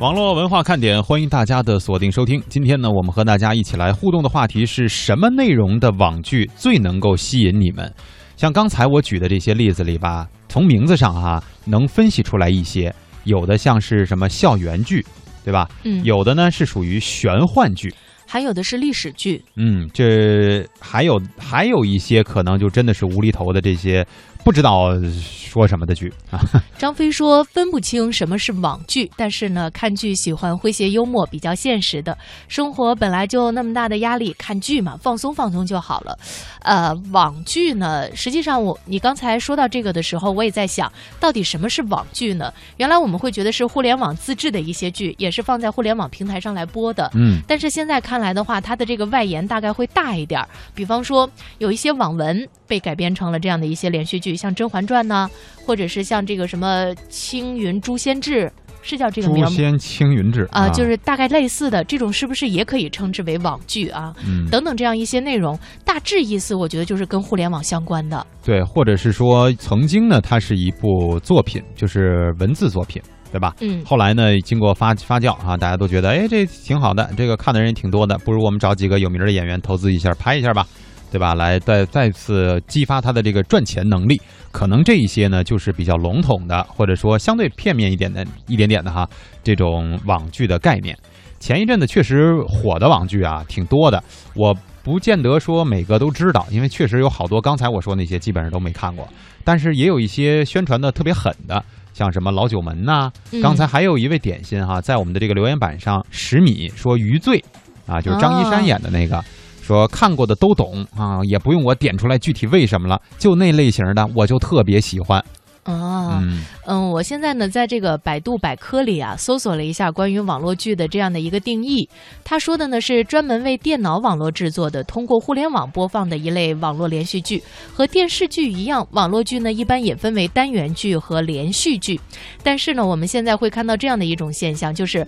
网络文化看点，欢迎大家的锁定收听。今天呢，我们和大家一起来互动的话题是什么内容的网剧最能够吸引你们？像刚才我举的这些例子里吧，从名字上哈、能分析出来一些，有的像是什么校园剧，对吧？嗯，有的呢是属于玄幻剧，还有的是历史剧，嗯，这还有还有一些可能就真的是无厘头的这些不知道说什么的剧啊。张飞说分不清什么是网剧，但是呢，看剧喜欢诙谐幽默，比较现实的。生活本来就那么大的压力，看剧嘛，放松放松就好了。呃，网剧呢，实际上我你刚才说到这个的时候，我也在想到底什么是网剧呢？原来我们会觉得是互联网自制的一些剧，也是放在互联网平台上来播的。嗯，但是现在看来的话，它的这个外延大概会大一点儿。比方说，有一些网文被改编成了这样的一些连续剧，像《甄嬛传》呢，或者是像这个什么《青云诛仙志》，是叫这个名字吗？诛仙青云志啊，就是大概类似的这种，是不是也可以称之为网剧啊？嗯，等等这样一些内容，大致意思我觉得就是跟互联网相关的。对，或者是说曾经呢，它是一部作品，就是文字作品，对吧？嗯，后来呢，经过发发酵啊，大家都觉得，哎，这挺好的，这个看的人也挺多的，不如我们找几个有名的演员投资一下，拍一下吧，对吧？来再再次激发他的这个赚钱能力。可能这一些呢，就是比较笼统的，或者说相对片面一点的、一点点的哈，这种网剧的概念。前一阵子确实火的网剧啊，挺多的，我不见得说每个都知道，因为确实有好多刚才我说那些基本上都没看过，但是也有一些宣传的特别狠的。像什么老九门呐、嗯刚才还有一位点心哈，在我们的这个留言板上，十米说余罪啊，就是张一山演的那个，说看过的都懂啊，也不用我点出来具体为什么了，就那类型的我就特别喜欢。啊，嗯嗯，我现在呢，在这个百度百科里啊，搜索了一下关于网络剧的这样的一个定义。他说的呢是专门为电脑网络制作的，通过互联网播放的一类网络连续剧。和电视剧一样，网络剧呢一般也分为单元剧和连续剧。但是呢，我们现在会看到这样的一种现象，就是。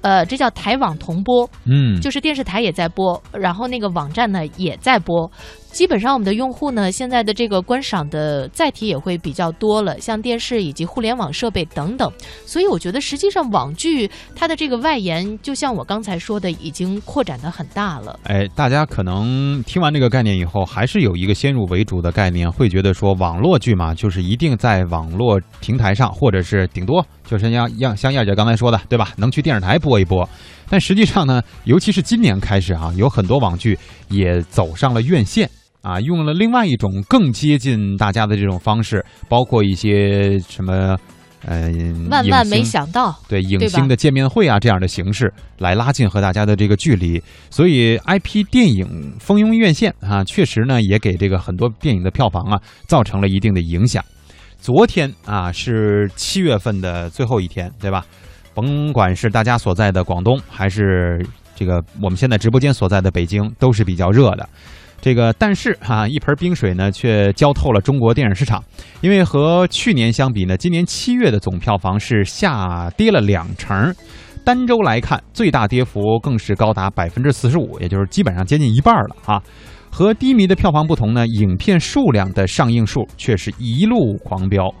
呃，这叫台网同播，嗯，就是电视台也在播，然后那个网站呢也在播。基本上我们的用户呢，现在的这个观赏的载体也会比较多了，像电视以及互联网设备等等。所以我觉得，实际上网剧它的这个外延，就像我刚才说的，已经扩展的很大了。哎，大家可能听完这个概念以后，还是有一个先入为主的概念，会觉得说网络剧嘛，就是一定在网络平台上，或者是顶多就是像像像燕姐刚才说的，对吧？能去电视台播一播。但实际上呢，尤其是今年开始啊，有很多网剧也走上了院线啊，用了另外一种更接近大家的这种方式，包括一些什么。呃，万万没想到，对影星的见面会啊这样的形式来拉近和大家的这个距离，所以 IP 电影蜂拥院线啊，确实呢也给这个很多电影的票房啊造成了一定的影响。昨天啊是七月份的最后一天，对吧？甭管是大家所在的广东，还是这个我们现在直播间所在的北京，都是比较热的。这个，但是哈、一盆冰水呢，却浇透了中国电影市场。因为和去年相比呢，今年七月的总票房是下跌了两成，单周来看，最大跌幅更是高达百分之四十五，也就是基本上接近一半了啊。和低迷的票房不同呢，影片数量的上映数却是一路狂飙。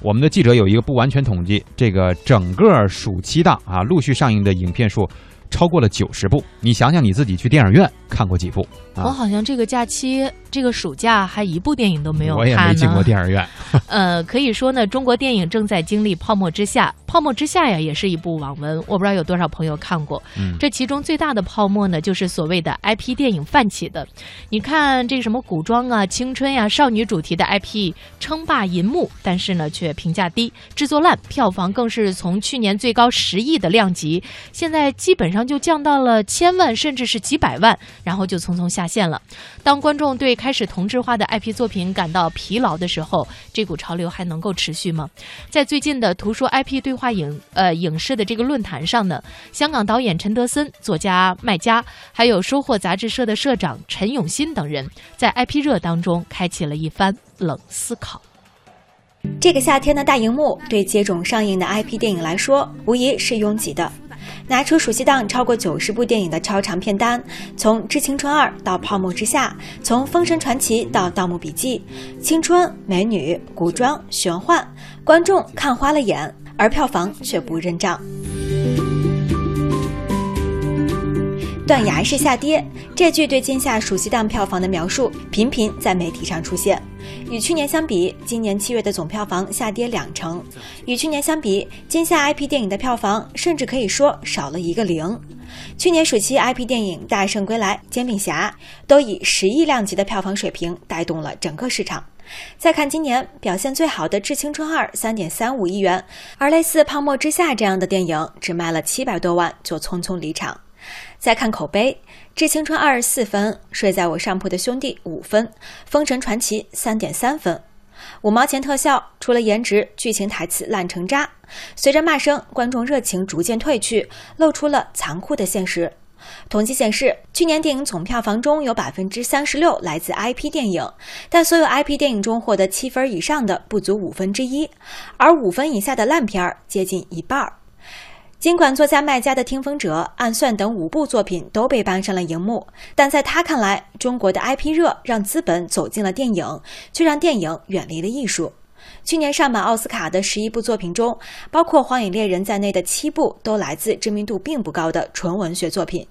我们的记者有一个不完全统计，这个整个暑期档啊，陆续上映的影片数超过了九十部。你想想你自己去电影院看过几部？啊我好像这个假期，这个暑假还一部电影都没有我也看没进过。电影院。呃，可以说呢，中国电影正在经历泡沫之夏。泡沫之夏呀，也是一部网文，我不知道有多少朋友看过。嗯，这其中最大的泡沫呢，就是所谓的 IP 电影泛起的。你看这个什么古装啊、青春呀、少女主题的 IP 称霸银幕，但是呢却评价低，制作烂，票房更是从去年最高十亿的量级，现在基本就降到了千万甚至是几百万，然后就匆匆下线了。当观众对开始同质化的 IP 作品感到疲劳的时候，这股潮流还能够持续吗？在最近的图书 IP 对话影呃影视的这个论坛上呢，香港导演陈德森、作家麦家，还有收获杂志社的社长陈永新等人，在 IP 热当中开启了一番冷思考。这个夏天的大荧幕对接踵上映的 IP 电影来说，无疑是拥挤的。拿出暑期档超过九十部电影的超长片单，从《致青春二》到《泡沫之夏》，从《封神传奇》到《盗墓笔记》，青春、美女、古装、玄幻，观众看花了眼，而票房却不认账。断崖式下跌，这句对今夏暑期档票房的描述频频在媒体上出现。与去年相比，今年七月的总票房下跌两成；与去年相比，今夏 IP 电影的票房甚至可以说少了一个零。去年暑期 IP 电影《大圣归来》《煎饼侠》都以十亿量级的票房水平带动了整个市场。再看今年表现最好的《致青春二》三点三五亿元，而类似《泡沫之夏》这样的电影只卖了七百多万就匆匆离场。再看口碑，《致青春二十》四分，睡在我上铺的兄弟五分，《封神传奇》三点三分。五毛钱特效，除了颜值，剧情台词烂成渣。随着骂声，观众热情逐渐退去，露出了残酷的现实。统计显示，去年电影总票房中有百分之三十六来自 IP 电影，但所有 IP 电影中获得七分以上的不足五分之一，而五分以下的烂片儿接近一半儿。尽管作家麦家的《听风者》《暗算》等五部作品都被搬上了荧幕，但在他看来，中国的 IP 热让资本走进了电影，却让电影远离了艺术。去年上榜奥斯卡的十一部作品中，包括《荒野猎人》在内的七部都来自知名度并不高的纯文学作品。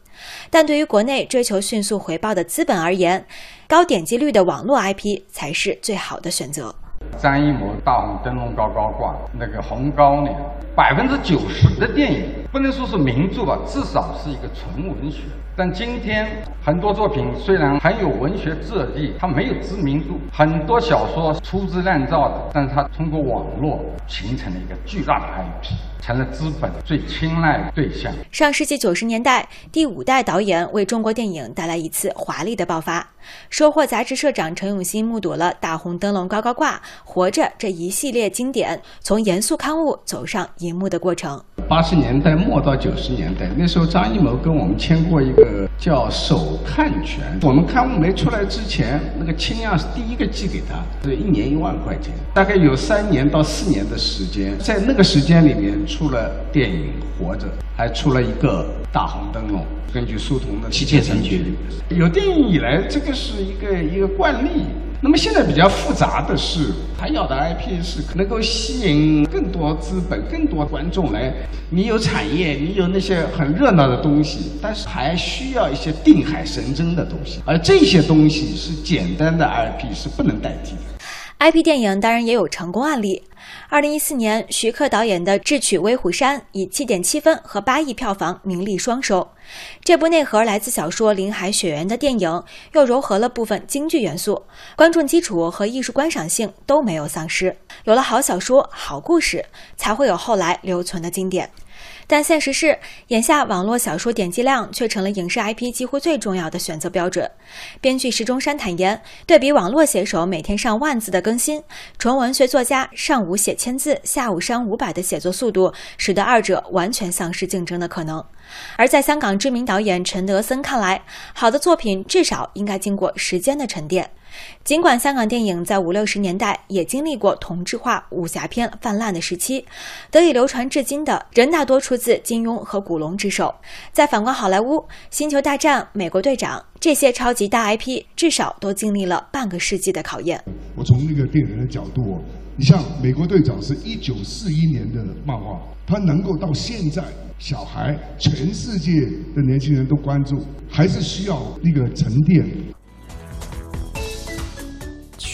但对于国内追求迅速回报的资本而言，高点击率的网络 IP 才是最好的选择。张艺谋大红灯笼高高挂，那个红高粱，百分之九十的电影不能说是名著吧，至少是一个纯文学。但今天很多作品虽然很有文学质地，它没有知名度，很多小说粗制滥造的，但是它通过网络形成了一个巨大的 IP，成了资本最青睐的对象。上世纪九十年代，第五代导演为中国电影带来一次华丽的爆发。收获杂志社长陈永新目睹了《大红灯笼高高挂》《活着》这一系列经典从严肃刊物走上银幕的过程。八十年代末到九十年代，那时候张艺谋跟我们签过一个叫首看权。我们刊物没出来之前，那个清样是第一个寄给他，是一年一万块钱，大概有三年到四年的时间。在那个时间里面，出了电影《活着》，还出了一个《大红灯笼》。根据苏童的《七妾成群》，有电影以来，这个是一个一个惯例。那么现在比较复杂的是，他要的 IP 是能够吸引更多资本、更多观众来。你有产业，你有那些很热闹的东西，但是还需要一些定海神针的东西，而这些东西是简单的 IP 是不能代替的。IP 电影当然也有成功案例。二零一四年，徐克导演的《智取威虎山》以七点七分和八亿票房名利双收。这部内核来自小说《林海雪原》的电影，又糅合了部分京剧元素，观众基础和艺术观赏性都没有丧失。有了好小说、好故事，才会有后来留存的经典。但现实是，眼下网络小说点击量却成了影视 IP 几乎最重要的选择标准。编剧石中山坦言，对比网络写手每天上万字的更新，纯文学作家上午写千字，下午删五百的写作速度，使得二者完全丧失竞争的可能。而在香港知名导演陈德森看来，好的作品至少应该经过时间的沉淀。尽管香港电影在五六十年代也经历过同质化武侠片泛滥的时期，得以流传至今的人大多出自金庸和古龙之手。再反观好莱坞，《星球大战》《美国队长》这些超级大 IP，至少都经历了半个世纪的考验。我从那个电影的角度，你像《美国队长》是一九四一年的漫画，它能够到现在，小孩、全世界的年轻人都关注，还是需要那个沉淀。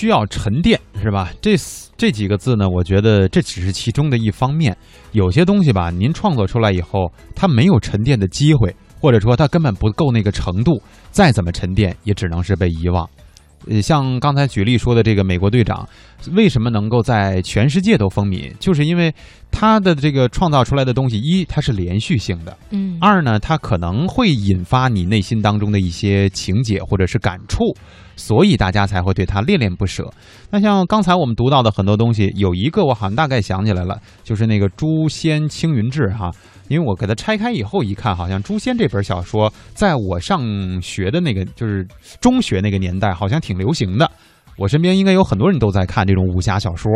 需要沉淀是吧？这这几个字呢，我觉得这只是其中的一方面。有些东西吧，您创作出来以后，它没有沉淀的机会，或者说它根本不够那个程度，再怎么沉淀，也只能是被遗忘。呃，像刚才举例说的这个美国队长，为什么能够在全世界都风靡？就是因为他的这个创造出来的东西，一它是连续性的，嗯，二呢，它可能会引发你内心当中的一些情节或者是感触，所以大家才会对他恋恋不舍。那像刚才我们读到的很多东西，有一个我好像大概想起来了，就是那个《诛仙青云志》哈。因为我给它拆开以后一看，好像《诛仙》这本小说，在我上学的那个就是中学那个年代，好像挺流行的。我身边应该有很多人都在看这种武侠小说，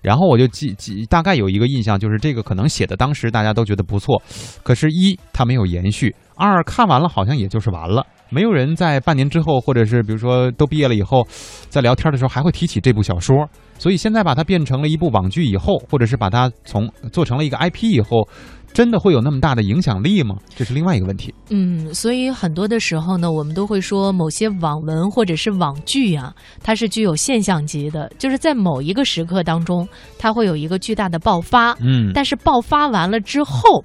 然后我就记记大概有一个印象，就是这个可能写的当时大家都觉得不错，可是，一它没有延续，二看完了好像也就是完了，没有人在半年之后，或者是比如说都毕业了以后，在聊天的时候还会提起这部小说。所以现在把它变成了一部网剧以后，或者是把它从做成了一个 IP 以后。真的会有那么大的影响力吗？这是另外一个问题。嗯，所以很多的时候呢，我们都会说某些网文或者是网剧啊，它是具有现象级的，就是在某一个时刻当中，它会有一个巨大的爆发。嗯，但是爆发完了之后，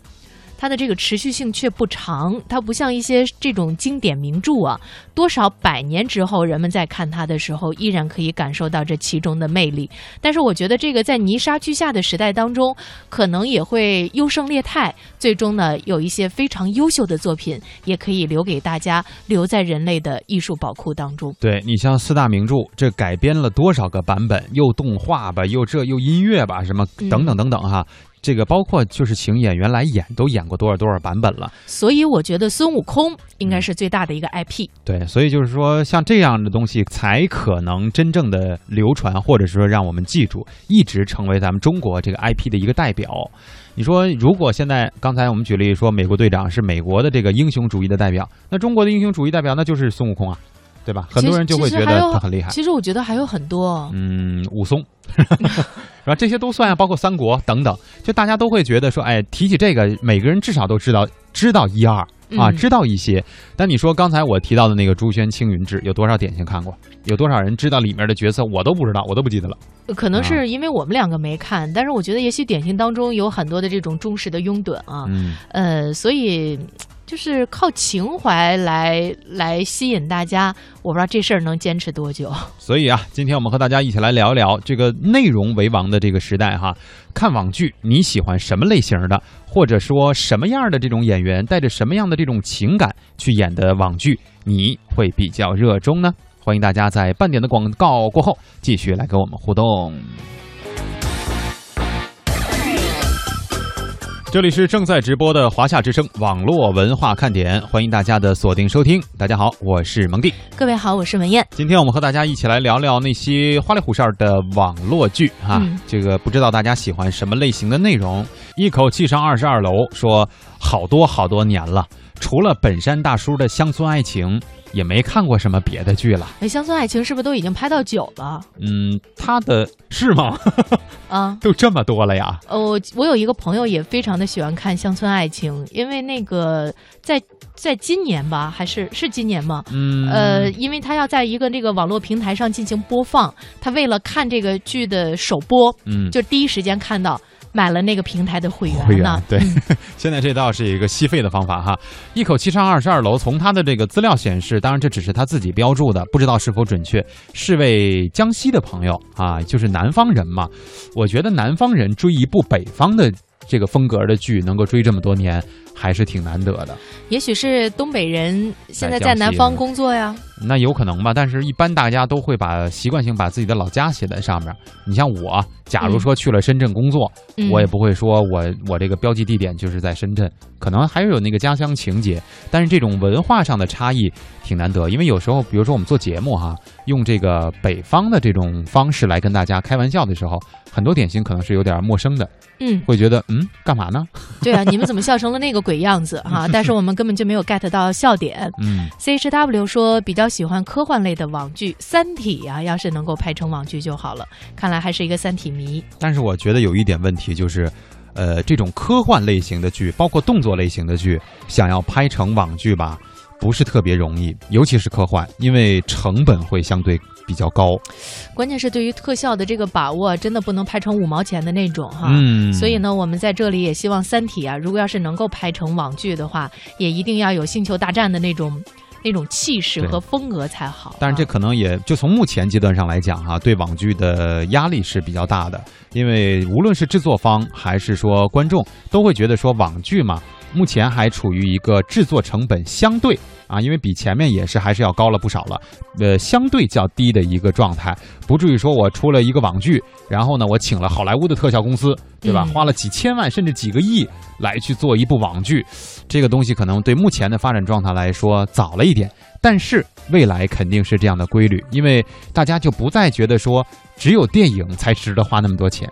它的这个持续性却不长，它不像一些这种经典名著啊，多少百年之后，人们在看它的时候，依然可以感受到这其中的魅力。但是我觉得这个在泥沙俱下的时代当中，可能也会优胜劣汰，最终呢，有一些非常优秀的作品，也可以留给大家，留在人类的艺术宝库当中。对你像四大名著，这改编了多少个版本？又动画吧，又这又音乐吧，什么等等等等哈。这个包括就是请演员来演，都演过多少多少版本了。所以我觉得孙悟空应该是最大的一个 IP。对，所以就是说，像这样的东西才可能真正的流传，或者说让我们记住，一直成为咱们中国这个 IP 的一个代表。你说，如果现在刚才我们举例说，美国队长是美国的这个英雄主义的代表，那中国的英雄主义代表那就是孙悟空啊，对吧？很多人就会觉得他很厉害。其实我觉得还有很多，嗯，武松。是吧？这些都算啊，包括三国等等，就大家都会觉得说，哎，提起这个，每个人至少都知道知道一二啊，知道一些。但你说刚才我提到的那个《朱轩青云志》，有多少点心看过？有多少人知道里面的角色？我都不知道，我都不记得了。可能是因为我们两个没看，但是我觉得也许点心当中有很多的这种忠实的拥趸啊，呃，所以。就是靠情怀来来吸引大家，我不知道这事儿能坚持多久。所以啊，今天我们和大家一起来聊一聊这个内容为王的这个时代哈。看网剧，你喜欢什么类型的，或者说什么样的这种演员，带着什么样的这种情感去演的网剧，你会比较热衷呢？欢迎大家在半点的广告过后继续来跟我们互动。这里是正在直播的华夏之声网络文化看点，欢迎大家的锁定收听。大家好，我是蒙蒂。各位好，我是文艳。今天我们和大家一起来聊聊那些花里胡哨的网络剧啊。这个不知道大家喜欢什么类型的内容？一口气上二十二楼，说好多好多年了，除了本山大叔的乡村爱情。也没看过什么别的剧了。哎，乡村爱情是不是都已经拍到九了？嗯，他的是吗？啊，都这么多了呀？哦，我有一个朋友也非常的喜欢看乡村爱情，因为那个在在今年吧，还是是今年吗？嗯，呃，因为他要在一个那个网络平台上进行播放，他为了看这个剧的首播，嗯，就第一时间看到。买了那个平台的会员呢？对，现在这倒是一个吸费的方法哈。一口气上二十二楼，从他的这个资料显示，当然这只是他自己标注的，不知道是否准确。是位江西的朋友啊，就是南方人嘛。我觉得南方人追一部北方的这个风格的剧，能够追这么多年。还是挺难得的，也许是东北人现在在南方工作呀，那有可能吧。但是，一般大家都会把习惯性把自己的老家写在上面。你像我，假如说去了深圳工作，我也不会说我我这个标记地点就是在深圳，可能还是有那个家乡情节。但是这种文化上的差异挺难得，因为有时候，比如说我们做节目哈，用这个北方的这种方式来跟大家开玩笑的时候，很多点心可能是有点陌生的，嗯，会觉得嗯，干嘛呢？对啊，你们怎么笑成了那个？鬼样子哈，但是我们根本就没有 get 到笑点。嗯，C H W 说比较喜欢科幻类的网剧《三体》啊，要是能够拍成网剧就好了。看来还是一个三体迷。但是我觉得有一点问题就是，呃，这种科幻类型的剧，包括动作类型的剧，想要拍成网剧吧，不是特别容易，尤其是科幻，因为成本会相对。比较高，关键是对于特效的这个把握，真的不能拍成五毛钱的那种哈。嗯，所以呢，我们在这里也希望《三体》啊，如果要是能够拍成网剧的话，也一定要有《星球大战》的那种那种气势和风格才好。但是这可能也就从目前阶段上来讲哈，对网剧的压力是比较大的，因为无论是制作方还是说观众，都会觉得说网剧嘛，目前还处于一个制作成本相对。啊，因为比前面也是还是要高了不少了，呃，相对较低的一个状态，不至于说我出了一个网剧，然后呢，我请了好莱坞的特效公司，对吧？花了几千万甚至几个亿来去做一部网剧，这个东西可能对目前的发展状态来说早了一点，但是未来肯定是这样的规律，因为大家就不再觉得说只有电影才值得花那么多钱。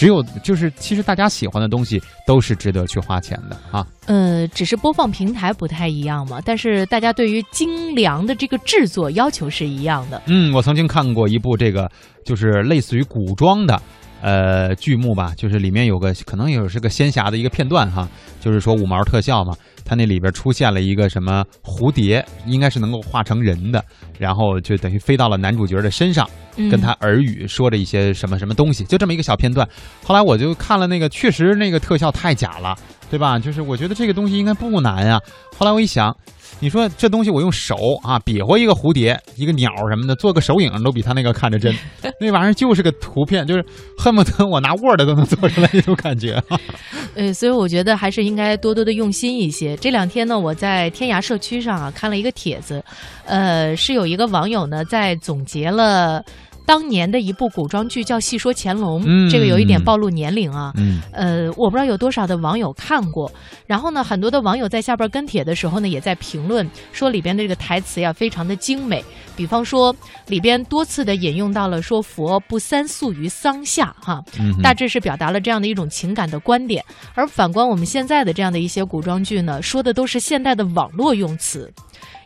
只有就是，其实大家喜欢的东西都是值得去花钱的啊。呃，只是播放平台不太一样嘛，但是大家对于精良的这个制作要求是一样的。嗯，我曾经看过一部这个，就是类似于古装的，呃剧目吧，就是里面有个可能有是个仙侠的一个片段哈，就是说五毛特效嘛，它那里边出现了一个什么蝴蝶，应该是能够化成人的，然后就等于飞到了男主角的身上，跟他耳语说着一些什么什么东西，就这么一个小片段。后来我就看了那个，确实那个特效太假了，对吧？就是我觉得这个东西应该不难啊。后来我一想。你说这东西我用手啊比划一个蝴蝶、一个鸟什么的，做个手影都比他那个看着真。那玩意儿就是个图片，就是恨不得我拿 Word 都能做出来那种感觉。呃，所以我觉得还是应该多多的用心一些。这两天呢，我在天涯社区上啊看了一个帖子，呃，是有一个网友呢在总结了。当年的一部古装剧叫《戏说乾隆》，这个有一点暴露年龄啊。嗯，呃，我不知道有多少的网友看过。然后呢，很多的网友在下边跟帖的时候呢，也在评论说里边的这个台词呀非常的精美。比方说里边多次的引用到了说“佛不三宿于桑下”哈，大致是表达了这样的一种情感的观点。而反观我们现在的这样的一些古装剧呢，说的都是现代的网络用词，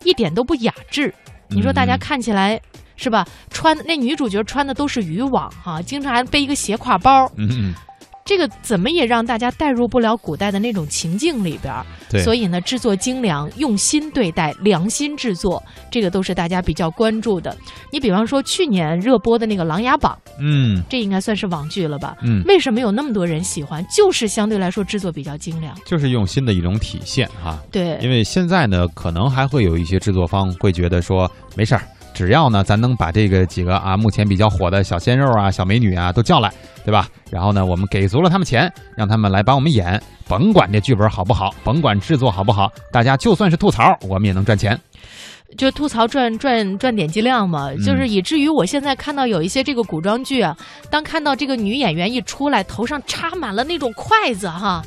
一点都不雅致。你说大家看起来。是吧？穿那女主角穿的都是渔网哈，经常还背一个斜挎包。嗯嗯，这个怎么也让大家带入不了古代的那种情境里边。对，所以呢，制作精良，用心对待，良心制作，这个都是大家比较关注的。你比方说去年热播的那个《琅琊榜》，嗯，这应该算是网剧了吧？嗯，为什么有那么多人喜欢？就是相对来说制作比较精良，就是用心的一种体现哈。对，因为现在呢，可能还会有一些制作方会觉得说没事儿。只要呢，咱能把这个几个啊，目前比较火的小鲜肉啊、小美女啊都叫来，对吧？然后呢，我们给足了他们钱，让他们来帮我们演，甭管这剧本好不好，甭管制作好不好，大家就算是吐槽，我们也能赚钱。就吐槽赚赚赚点击量嘛，就是以至于我现在看到有一些这个古装剧啊，当看到这个女演员一出来，头上插满了那种筷子哈，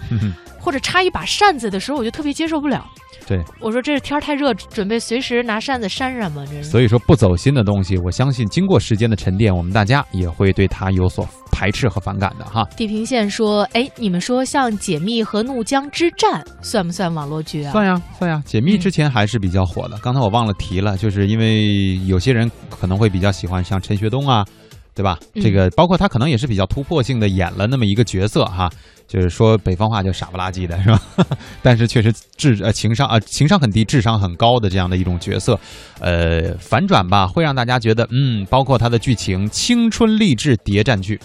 或者插一把扇子的时候，我就特别接受不了。对，我说这是天太热，准备随时拿扇子扇扇嘛？这是。所以说不走心的东西，我相信经过时间的沉淀，我们大家也会对它有所排斥和反感的哈。地平线说：“哎，你们说像《解密》和《怒江之战》算不算网络剧啊？”算呀，算呀，《解密》之前还是比较火的。刚才我忘了提了，就是因为有些人可能会比较喜欢像陈学冬啊，对吧？这个包括他可能也是比较突破性的演了那么一个角色哈。就是说北方话就傻不拉几的是吧？但是确实智呃情商啊情商很低智商很高的这样的一种角色，呃反转吧会让大家觉得嗯包括它的剧情青春励志谍战剧，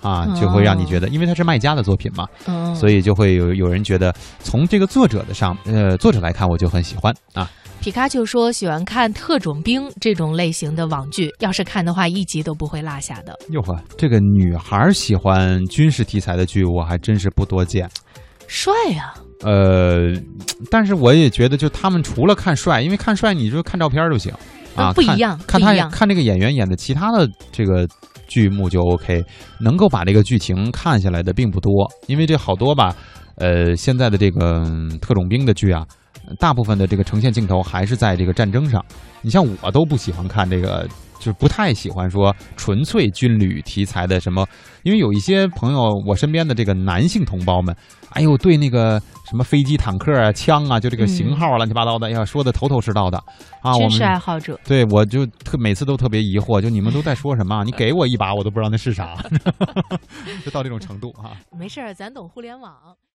啊就会让你觉得因为它是卖家的作品嘛，所以就会有有人觉得从这个作者的上呃作者来看我就很喜欢啊。皮卡丘说喜欢看特种兵这种类型的网剧，要是看的话，一集都不会落下的。哟呵，这个女孩喜欢军事题材的剧，我还真是不多见。帅呀！呃，但是我也觉得，就他们除了看帅，因为看帅你就看照片就行啊，不一样。看他看这个演员演的其他的这个剧目就 OK，能够把这个剧情看下来的并不多，因为这好多吧，呃，现在的这个特种兵的剧啊。大部分的这个呈现镜头还是在这个战争上，你像我都不喜欢看这个，就是不太喜欢说纯粹军旅题材的什么，因为有一些朋友，我身边的这个男性同胞们，哎呦，对那个什么飞机、坦克啊、枪啊，就这个型号乱七八糟的，要说的头头是道的啊。军事爱好者，对我就特每次都特别疑惑，就你们都在说什么？你给我一把，我都不知道那是啥，就到这种程度啊。没事儿，咱懂互联网。